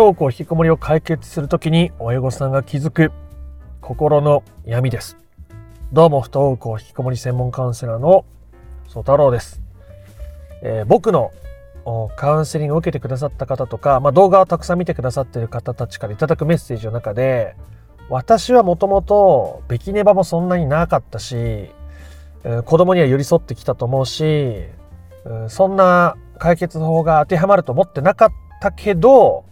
登校引きこもりを解決するときに親御さんが気づく心の闇です。どうも不登校引きこもり専門カウンセラーの曽太郎です。えー、僕のカウンセリングを受けてくださった方とか、まあ、動画をたくさん見てくださっている方たちからいただくメッセージの中で私はもともとべきねばもそんなになかったし、えー、子供には寄り添ってきたと思うし、そんな解決法が当てはまると思ってなかったけど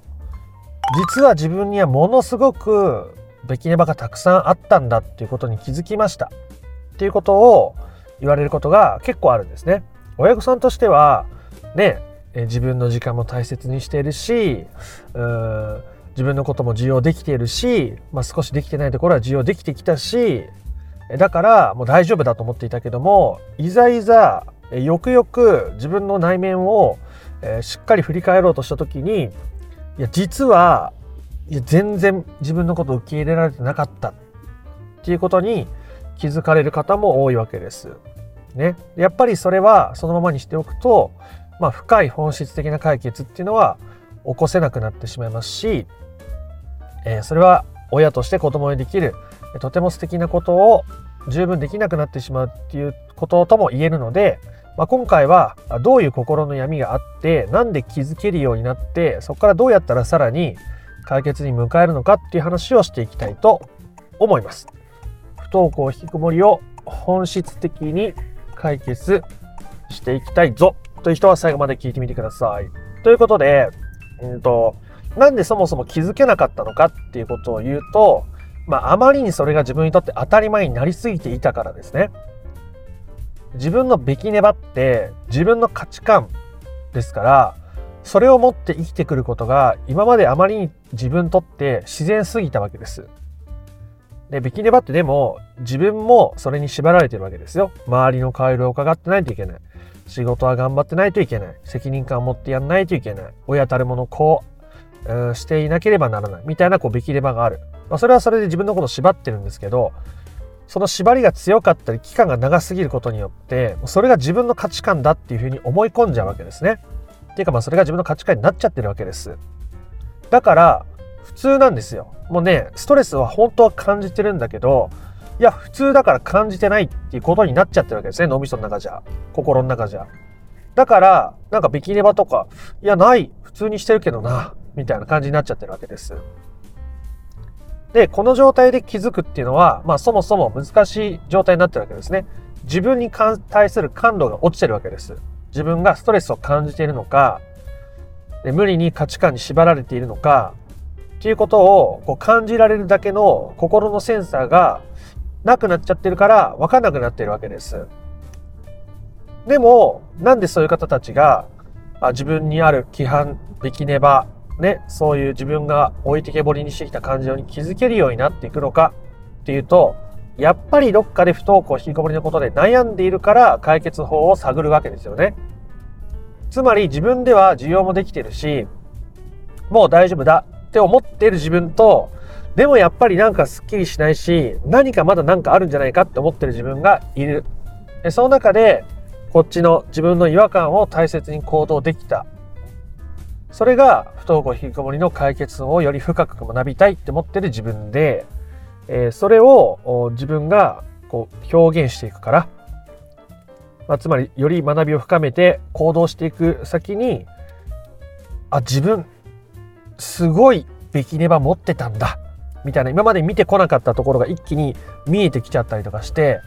実は自分にはものすごくべきねばがたくさんあったんだっていうことに気づきましたっていうことを言われることが結構あるんですね。親御さんとしてはね自分の時間も大切にしているしうん自分のことも受容できているし、まあ、少しできてないところは受容できてきたしだからもう大丈夫だと思っていたけどもいざいざよくよく自分の内面を、しっかり振り返ろうとした時にいや実はいや全然自分のことを受け入れられてなかったっていうことに気づかれる方も多いわけです。ね、やっぱりそれはそのままにしておくと、まあ、深い本質的な解決っていうのは起こせなくなってしまいますし、えー、それは親として子供にできるとても素敵なことを十分できなくなってしまうっていうこととも言えるので、まあ、今回はどういう心の闇があってなんで気づけるようになってそこからどうやったらさらに解決に迎えるのかっていう話をしていきたいと思います。不登校引きこもりを本質的に解決していきたいぞという人は最後まで聞いてみてください。ということで、うんと、なんでそもそも気づけなかったのかっていうことを言うと、まあ、あまりにそれが自分にとって当たり前になりすぎていたからですね。自分のべきねばって自分の価値観ですからそれを持って生きてくることが今まであまりに自分にとって自然すぎたわけです。で、べきねばってでも自分もそれに縛られてるわけですよ。周りの顔色を伺ってないといけない。仕事は頑張ってないといけない。責任感を持ってやんないといけない。親たるものこう、うん、していなければならない。みたいなこうべきねばがある。まあ、それはそれで自分のことを縛ってるんですけど、その縛りが強かったり期間が長すぎることによってそれが自分の価値観だっていうふうに思い込んじゃうわけですね。っていうかまあそれが自分の価値観になっちゃってるわけです。だから普通なんですよ。もうねストレスは本当は感じてるんだけどいや普通だから感じてないっていうことになっちゃってるわけですね脳みその中じゃ心の中じゃ。だからなんかビキネバとかいやない普通にしてるけどなみたいな感じになっちゃってるわけです。で、この状態で気づくっていうのは、まあそもそも難しい状態になってるわけですね。自分に対する感度が落ちてるわけです。自分がストレスを感じているのか、で無理に価値観に縛られているのか、っていうことをこう感じられるだけの心のセンサーがなくなっちゃってるから分かんなくなってるわけです。でも、なんでそういう方たちがあ自分にある規範できねばね、そういう自分が置いてけぼりにしてきた感情に気づけるようになっていくのかっていうと、やっぱりどっかで不登校引きこもりのことで悩んでいるから解決法を探るわけですよね。つまり自分では需要もできてるし、もう大丈夫だって思っている自分と、でもやっぱりなんかスッキリしないし、何かまだ何かあるんじゃないかって思ってる自分がいる。その中で、こっちの自分の違和感を大切に行動できたそれが不登校引きこもりの解決をより深く学びたいって思ってる自分で、えー、それを自分がこう表現していくから、まあ、つまりより学びを深めて行動していく先にあ自分すごいべきねば持ってたんだ。みたいな今まで見てこなかったところが一気に見えてきちゃったりとかして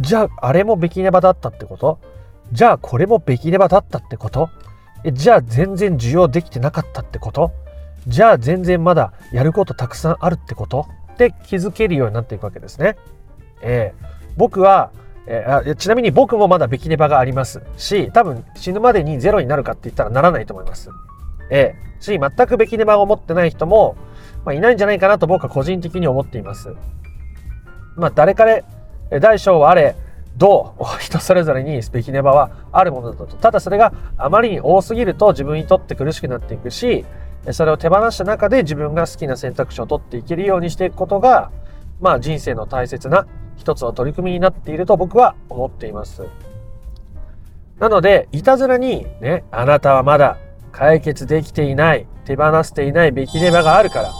じゃああれもべきねばだったってこと？じゃあこれもべきねばだったってこと？えじゃあ全然需要できてなかったってこと？じゃあ全然まだやることたくさんあるってこと？って気づけるようになっていくわけですね。えー、僕は、えー、ちなみに僕もまだべきネバがありますし多分死ぬまでにゼロになるかって言ったらならないと思います。えー、し全くべきネバを持ってない人も、まあ、いないんじゃないかなと僕は個人的に思っています。まあ誰彼大小はあれどう？人それぞれにべきネバはあるものだと。ただそれがあまりに多すぎると自分にとって苦しくなっていくし、それを手放した中で自分が好きな選択肢を取っていけるようにしていくことが、まあ人生の大切な一つの取り組みになっていると僕は思っています。なので、いたずらにね、あなたはまだ解決できていない手放していないべきレバがあるから、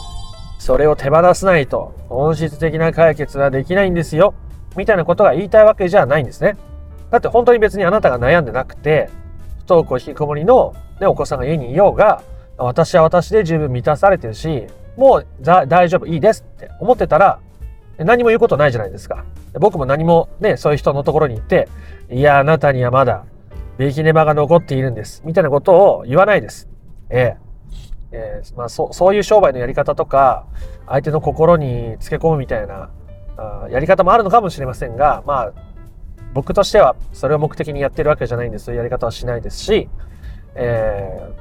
それを手放さないと本質的な解決はできないんですよ。みたいなことが言いたいわけじゃないんですね。だって本当に別にあなたが悩んでなくて、不登校引きこもりの、ね、お子さんが家にいようが、私は私で十分満たされてるし、もう大丈夫、いいですって思ってたら、何も言うことないじゃないですか。僕も何もね、そういう人のところに行って、いや、あなたにはまだ、ベキネバが残っているんです。みたいなことを言わないです。ええ。えー、まあ、そそういう商売のやり方とか相手の心につけ込むみたいなやり方もあるのかもしれませんがまあ僕としてはそれを目的にやってるわけじゃないんでそういうやり方はしないですし、え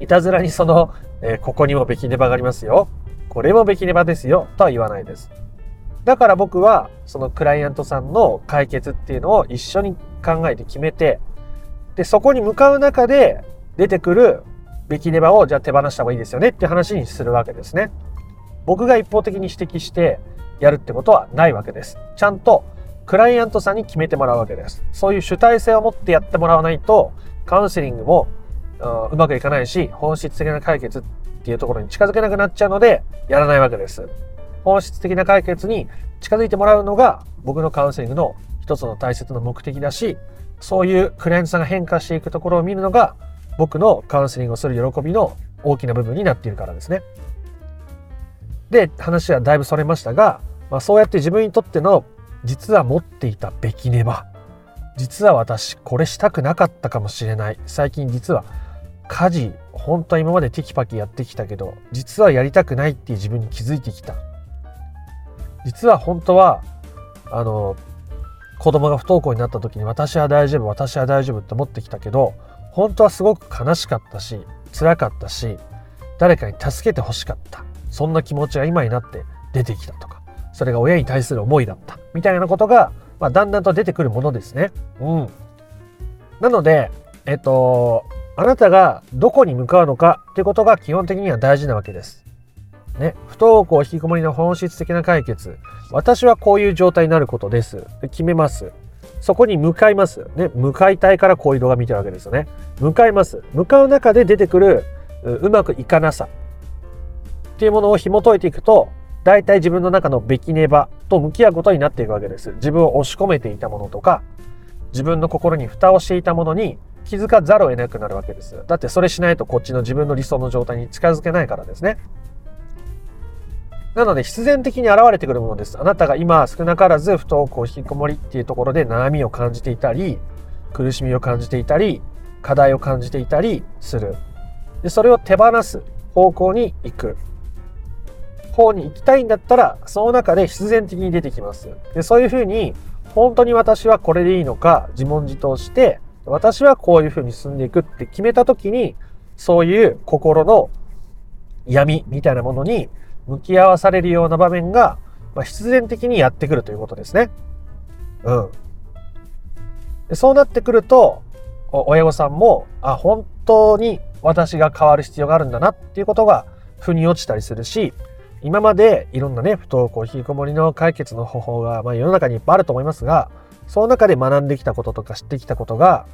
ー、いたずらにその、えー、ここにもべきネバがありますよ。これもべきネバですよとは言わないです。だから僕はそのクライアントさんの解決っていうのを一緒に考えて決めてでそこに向かう中で出てくるべきネバをじゃあ手放した方がいいですよねって話にするわけですね。僕が一方的に指摘してやるってことはないわけです。ちゃんとクライアントさんに決めてもらうわけです。そういう主体性を持ってやってもらわないとカウンセリングもうまくいかないし本質的な解決っていうところに近づけなくなっちゃうのでやらないわけです。本質的な解決に近づいてもらうのが僕のカウンセリングの一つの大切な目的だしそういうクライアントさんが変化していくところを見るのが僕のカウンセリングをする喜びの大きな部分になっているからですね。で、話はだいぶそれましたが、まあ、そうやって自分にとっての実は持っていたべきねば、実は私これしたくなかったかもしれない。最近実は家事、本当は今までテキパキやってきたけど、実はやりたくないっていう自分に気づいてきた。実は本当は、あの、子供が不登校になった時に私は大丈夫、私は大丈夫って思ってきたけど、本当はすごく悲しかったし辛かったし誰かに助けてほしかったそんな気持ちが今になって出てきたとかそれが親に対する思いだったみたいなことが、まあ、だんだんと出てくるものですね。うん、なのでえっとあなたがどこに向かうのかってことが基本的には大事なわけです。ね、不登校引きこもりの本質的な解決私はこういう状態になることです決めますそこに向かいます。ね、向かいたいからこういう動画見てるわけですよね。向かいます。向かう中で出てくるうまくいかなさっていうものを紐解いていくと、大体自分の中のべきねばと向き合うことになっていくわけです。自分を押し込めていたものとか、自分の心に蓋をしていたものに気づかざるを得なくなるわけです。だってそれしないとこっちの自分の理想の状態に近づけないからですね。なので必然的に現れてくるものです。あなたが今少なからず不登校引きこもりっていうところで悩みを感じていたり、苦しみを感じていたり、課題を感じていたりする。で、それを手放す方向に行く。方に行きたいんだったら、その中で必然的に出てきます。で、そういうふうに、本当に私はこれでいいのか自問自答して、私はこういうふうに進んでいくって決めた時に、そういう心の闇みたいなものに向き合わされるような場面が、まあ、必然的にやってくるということですね。うん。でそうなってくると、親御さんも、あ、本当に私が変わる必要があるんだなっていうことが腑に落ちたりするし、今までいろんなね、不登校、引きこもりの解決の方法が、まあ、世の中にいっぱいあると思いますが、その中で学んできたこととか知ってきたことが、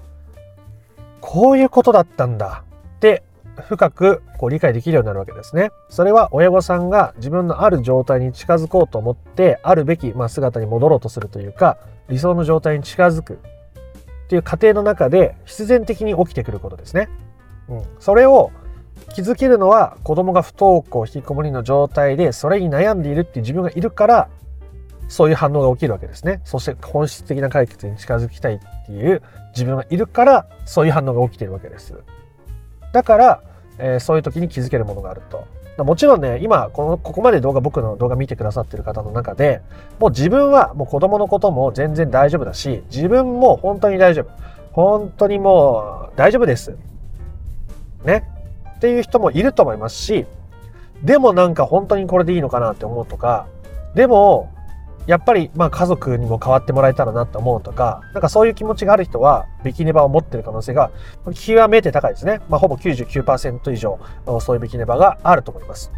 こういうことだったんだって深くこう理解できるようになるわけですね。それは親御さんが自分のある状態に近づこうと思ってあるべき、まあ、姿に戻ろうとするというか理想の状態に近づくっていう過程の中で必然的に起きてくることですね。うん、それを気づけるのは子供が不登校引きこもりの状態でそれに悩んでいるっていう自分がいるからそういう反応が起きるわけですね。そして本質的な解決に近づきたいっていう自分がいるからそういう反応が起きてるわけです。だから、えー、そういう時に気づけるものがあると。もちろんね、今、この、ここまで動画、僕の動画見てくださってる方の中で、もう自分はもう子供のことも全然大丈夫だし、自分も本当に大丈夫。本当にもう大丈夫です。ね。っていう人もいると思いますし、でもなんか本当にこれでいいのかなって思うとか、でもやっぱりまあ家族にも変わってもらえたらなって思うとか、なんかそういう気持ちがある人は、ビキネバを持ってる可能性が極めて高いですね。まあほぼ99%以上、そういうビキネバがあると思います。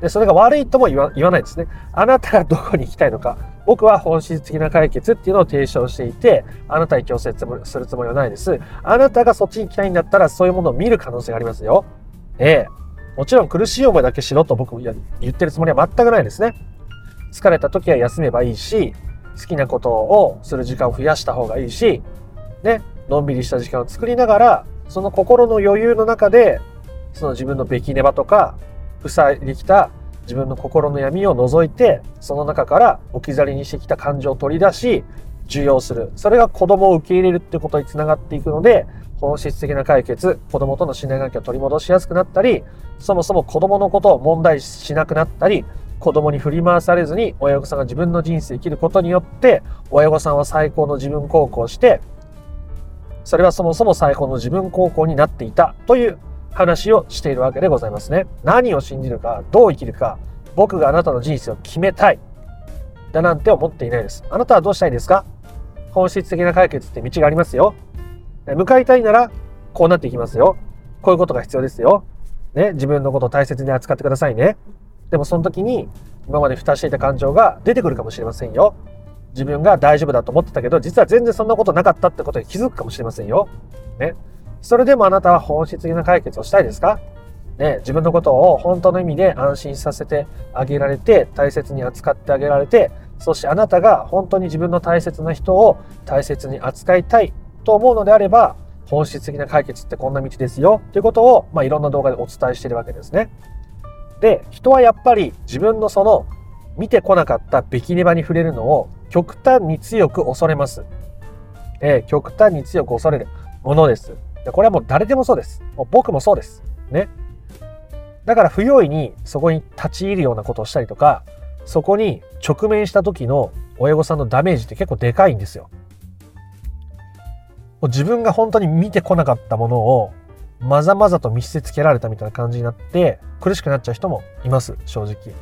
で、それが悪いとも言わないですね。あなたがどこに行きたいのか。僕は本質的な解決っていうのを提唱していて、あなたに強制するつもりはないです。あなたがそっちに行きたいんだったら、そういうものを見る可能性がありますよ。ええもちろん苦しい思いだけしろと僕言ってるつもりは全くないですね。疲れた時は休めばいいし、好きなことをする時間を増やした方がいいし、ね、のんびりした時間を作りながら、その心の余裕の中で、その自分のべきねばとか、塞いできた自分の心の闇を除いて、その中から置き去りにしてきた感情を取り出し、受容する。それが子供を受け入れるってことにつながっていくので、本質的な解決、子供との信頼関係を取り戻しやすくなったり、そもそも子供のことを問題しなくなったり、子供に振り回されずに親御さんが自分の人生生きることによって、親御さんは最高の自分孝行して、それはそもそも最高の自分孝行になっていたという話をしているわけでございますね。何を信じるか、どう生きるか、僕があなたの人生を決めたい。だなんて思っていないです。あなたはどうしたいですか？本質的な解決って道がありますよ。向かいたいなら、こうなっていきますよ。こういうことが必要ですよ。ね、自分のことを大切に扱ってくださいね。でもその時に、今まで蓋していた感情が出てくるかもしれませんよ。自分が大丈夫だと思ってたけど、実は全然そんなことなかったってことに気づくかもしれませんよ。ね。それでもあなたは本質的な解決をしたいですか？ね、自分のことを本当の意味で安心させてあげられて、大切に扱ってあげられて、そしてあなたが本当に自分の大切な人を大切に扱いたいと思うのであれば、本質的な解決ってこんな道ですよということを、まあ、いろんな動画でお伝えしているわけですね。で、人はやっぱり自分のその見てこなかったべきネバに触れるのを極端に強く恐れます。えー、極端に強く恐れるものです。でこれはもう誰でもそうです。もう僕もそうです。ね。だから不用意にそこに立ち入るようなことをしたりとか、そこに直面した時の親御さんのダメージって結構でかいんですよ。自分が本当に見てこなかったものをまざまざと見せつけられたみたいな感じになって苦しくなっちゃう人もいます正直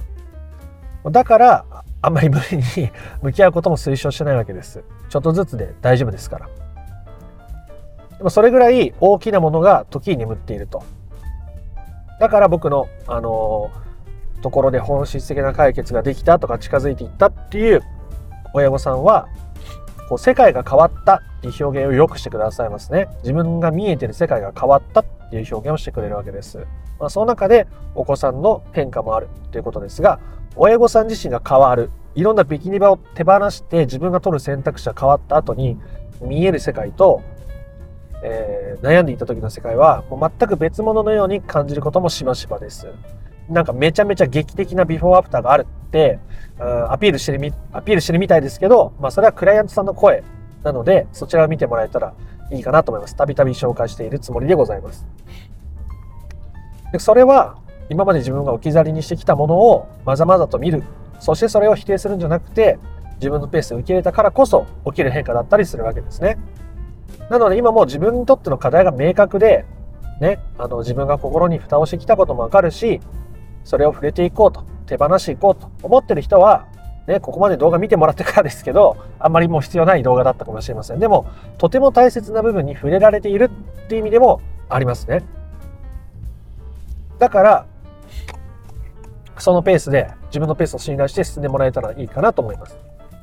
だからあんまり無理に向き合うことも推奨してないわけですちょっとずつで大丈夫ですからでもそれぐらい大きなものが時に眠っているとだから僕のあのー、ところで本質的な解決ができたとか近づいていったっていう親御さんはこう世界が変わったっていう表現をよくしてくださいますね。自分が見えてる世界が変わったっていう表現をしてくれるわけです。まあ、その中でお子さんの変化もあるということですが、親御さん自身が変わる。いろんなビキニ場を手放して自分が取る選択肢が変わった後に見える世界と、えー、悩んでいた時の世界はもう全く別物のように感じることもしばしばです。なんかめちゃめちゃ劇的なビフォーアフターがあるって、アピールしてるみ、アピールしてるみたいですけど、まあそれはクライアントさんの声なので、そちらを見てもらえたらいいかなと思います。たびたび紹介しているつもりでございます。でそれは、今まで自分が置き去りにしてきたものをまざまざと見る。そしてそれを否定するんじゃなくて、自分のペースで受け入れたからこそ起きる変化だったりするわけですね。なので今もう自分にとっての課題が明確で、ね、あの自分が心に蓋をしてきたこともわかるし、それを触れていこうと、手放していこうと思ってる人は、ね、ここまで動画見てもらってからですけど、あんまりもう必要ない動画だったかもしれません。でも、とても大切な部分に触れられているっていう意味でもありますね。だから、そのペースで、自分のペースを信頼して進んでもらえたらいいかなと思います。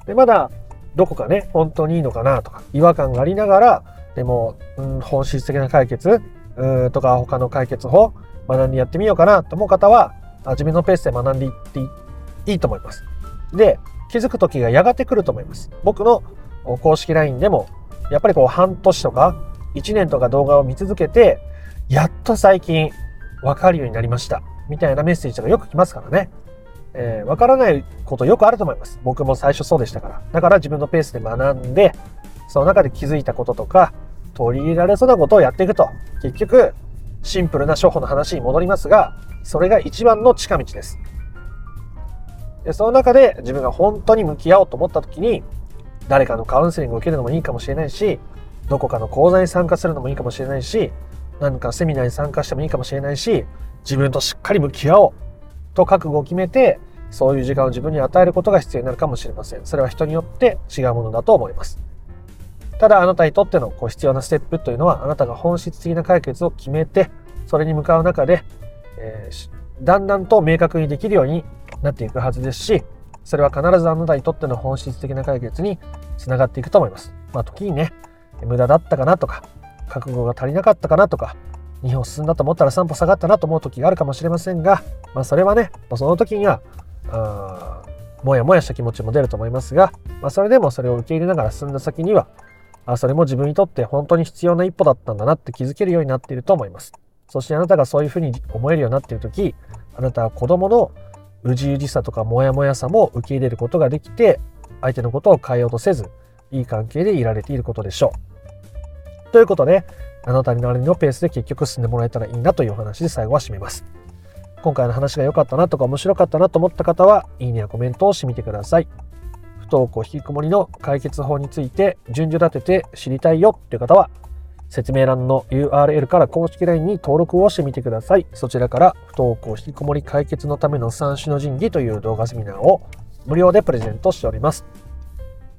で、まだ、どこかね、本当にいいのかなとか、違和感がありながら、でも、うん、本質的な解決、うとか他の解決法、学んでやってみようかなと思う方は、自分のペースで学んでいっていいと思います。で、気づく時がやがて来ると思います。僕の公式 LINE でも、やっぱりこう半年とか1年とか動画を見続けて、やっと最近わかるようになりました。みたいなメッセージがよく来ますからね。えー、わからないことよくあると思います。僕も最初そうでしたから。だから自分のペースで学んで、その中で気づいたこととか、取り入れられそうなことをやっていくと、結局、シンプルな処方の話に戻りますが、それが一番の近道です。でその中で自分が本当に向き合おうと思った時に誰かのカウンセリングを受けるのもいいかもしれないしどこかの講座に参加するのもいいかもしれないし何かセミナーに参加してもいいかもしれないし自分としっかり向き合おうと覚悟を決めてそういう時間を自分に与えることが必要になるかもしれませんそれは人によって違うものだと思いますただあなたにとってのこう必要なステップというのはあなたが本質的な解決を決めてそれに向かう中で、えー、だんだんと明確にできるようになっていくはずですし、それは必ずあなたにとっての本質的な解決につながっていくと思います。まあ時にね、無駄だったかなとか、覚悟が足りなかったかなとか、2歩進んだと思ったら3歩下がったなと思う時があるかもしれませんが、まあ、それはね、その時には、あもやもやした気持ちも出ると思いますが、まあ、それでもそれを受け入れながら進んだ先には、あそれも自分にとって本当に必要な一歩だったんだなって気づけるようになっていると思います。そしてあなたがそういうふうに思えるようになっている時、あなたは子供のうじうじさとかモヤモヤさも受け入れることができて、相手のことを変えようとせず、いい関係でいられていることでしょう。ということで、あなたになりのペースで結局進んでもらえたらいいなというお話で最後は締めます。今回の話が良かったなとか面白かったなと思った方は、いいねやコメントをしてみてください。不登校引きこもりの解決法について順序立てて知りたいよっていう方は、説明欄の URL から公式 LINE に登録をしてみてください。そちらから不登校引きこもり解決のための三種の神器という動画セミナーを無料でプレゼントしております。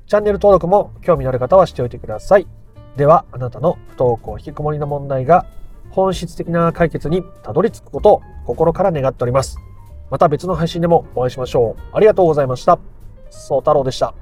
チャンネル登録も興味のある方はしておいてください。では、あなたの不登校引きこもりの問題が本質的な解決にたどり着くことを心から願っております。また別の配信でもお会いしましょう。ありがとうございました。そう太郎でした。